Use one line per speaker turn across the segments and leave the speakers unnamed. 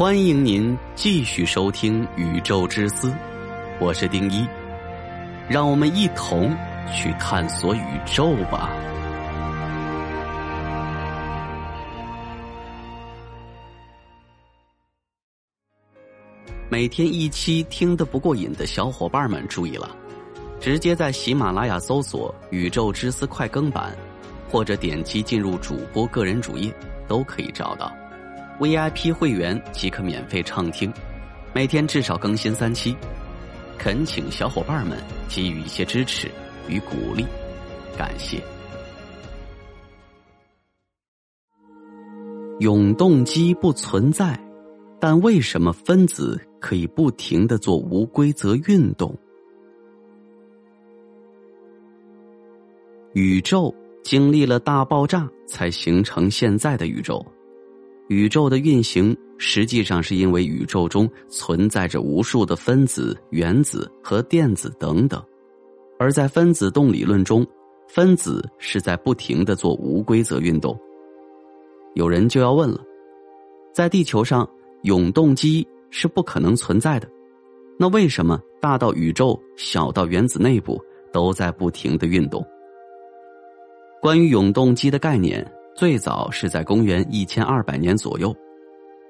欢迎您继续收听《宇宙之思》，我是丁一，让我们一同去探索宇宙吧。每天一期听得不过瘾的小伙伴们注意了，直接在喜马拉雅搜索《宇宙之思》快更版，或者点击进入主播个人主页，都可以找到。VIP 会员即可免费畅听，每天至少更新三期，恳请小伙伴们给予一些支持与鼓励，感谢。永动机不存在，但为什么分子可以不停的做无规则运动？宇宙经历了大爆炸，才形成现在的宇宙。宇宙的运行实际上是因为宇宙中存在着无数的分子、原子和电子等等，而在分子动理论中，分子是在不停的做无规则运动。有人就要问了，在地球上，永动机是不可能存在的，那为什么大到宇宙，小到原子内部都在不停的运动？关于永动机的概念。最早是在公元一千二百年左右，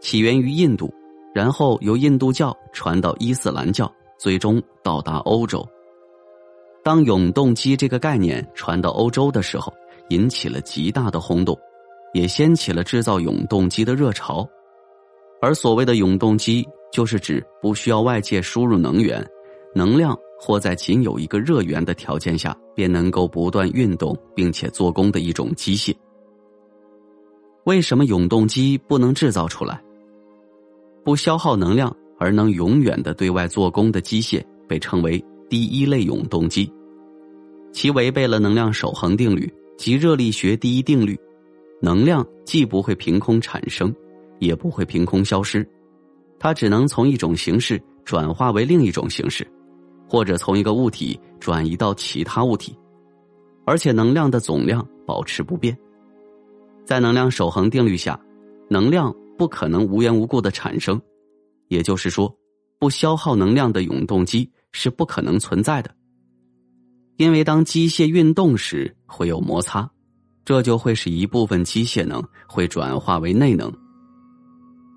起源于印度，然后由印度教传到伊斯兰教，最终到达欧洲。当永动机这个概念传到欧洲的时候，引起了极大的轰动，也掀起了制造永动机的热潮。而所谓的永动机，就是指不需要外界输入能源，能量或在仅有一个热源的条件下，便能够不断运动并且做功的一种机械。为什么永动机不能制造出来？不消耗能量而能永远的对外做功的机械被称为第一类永动机，其违背了能量守恒定律及热力学第一定律，能量既不会凭空产生，也不会凭空消失，它只能从一种形式转化为另一种形式，或者从一个物体转移到其他物体，而且能量的总量保持不变。在能量守恒定律下，能量不可能无缘无故的产生，也就是说，不消耗能量的永动机是不可能存在的。因为当机械运动时会有摩擦，这就会使一部分机械能会转化为内能。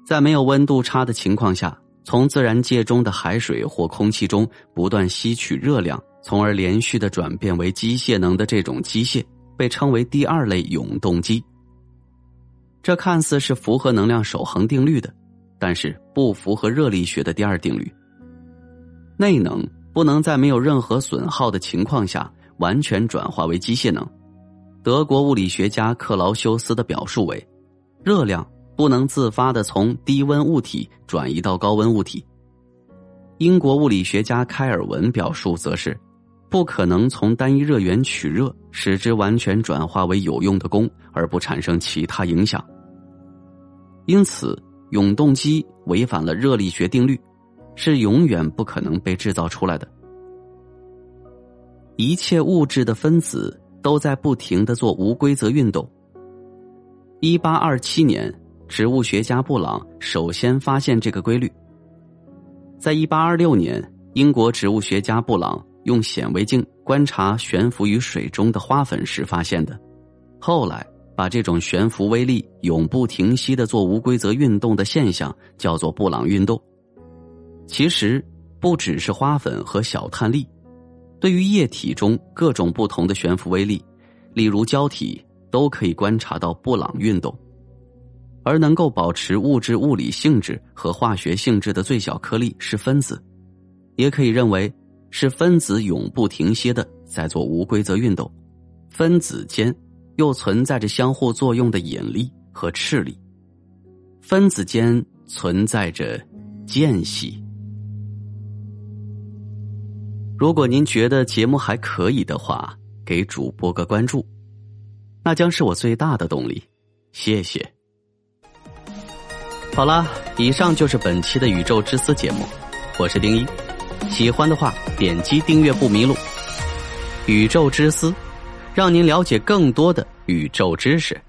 在没有温度差的情况下，从自然界中的海水或空气中不断吸取热量，从而连续的转变为机械能的这种机械，被称为第二类永动机。这看似是符合能量守恒定律的，但是不符合热力学的第二定律。内能不能在没有任何损耗的情况下完全转化为机械能。德国物理学家克劳修斯的表述为：热量不能自发的从低温物体转移到高温物体。英国物理学家开尔文表述则是：不可能从单一热源取热，使之完全转化为有用的功，而不产生其他影响。因此，永动机违反了热力学定律，是永远不可能被制造出来的。一切物质的分子都在不停的做无规则运动。一八二七年，植物学家布朗首先发现这个规律。在一八二六年，英国植物学家布朗用显微镜观察悬浮于水中的花粉时发现的。后来。把这种悬浮微粒永不停息的做无规则运动的现象叫做布朗运动。其实不只是花粉和小碳粒，对于液体中各种不同的悬浮微粒，例如胶体，都可以观察到布朗运动。而能够保持物质物理性质和化学性质的最小颗粒是分子，也可以认为是分子永不停歇的在做无规则运动，分子间。又存在着相互作用的引力和斥力，分子间存在着间隙。如果您觉得节目还可以的话，给主播个关注，那将是我最大的动力。谢谢。好了，以上就是本期的宇宙之思节目，我是丁一。喜欢的话，点击订阅不迷路。宇宙之思。让您了解更多的宇宙知识。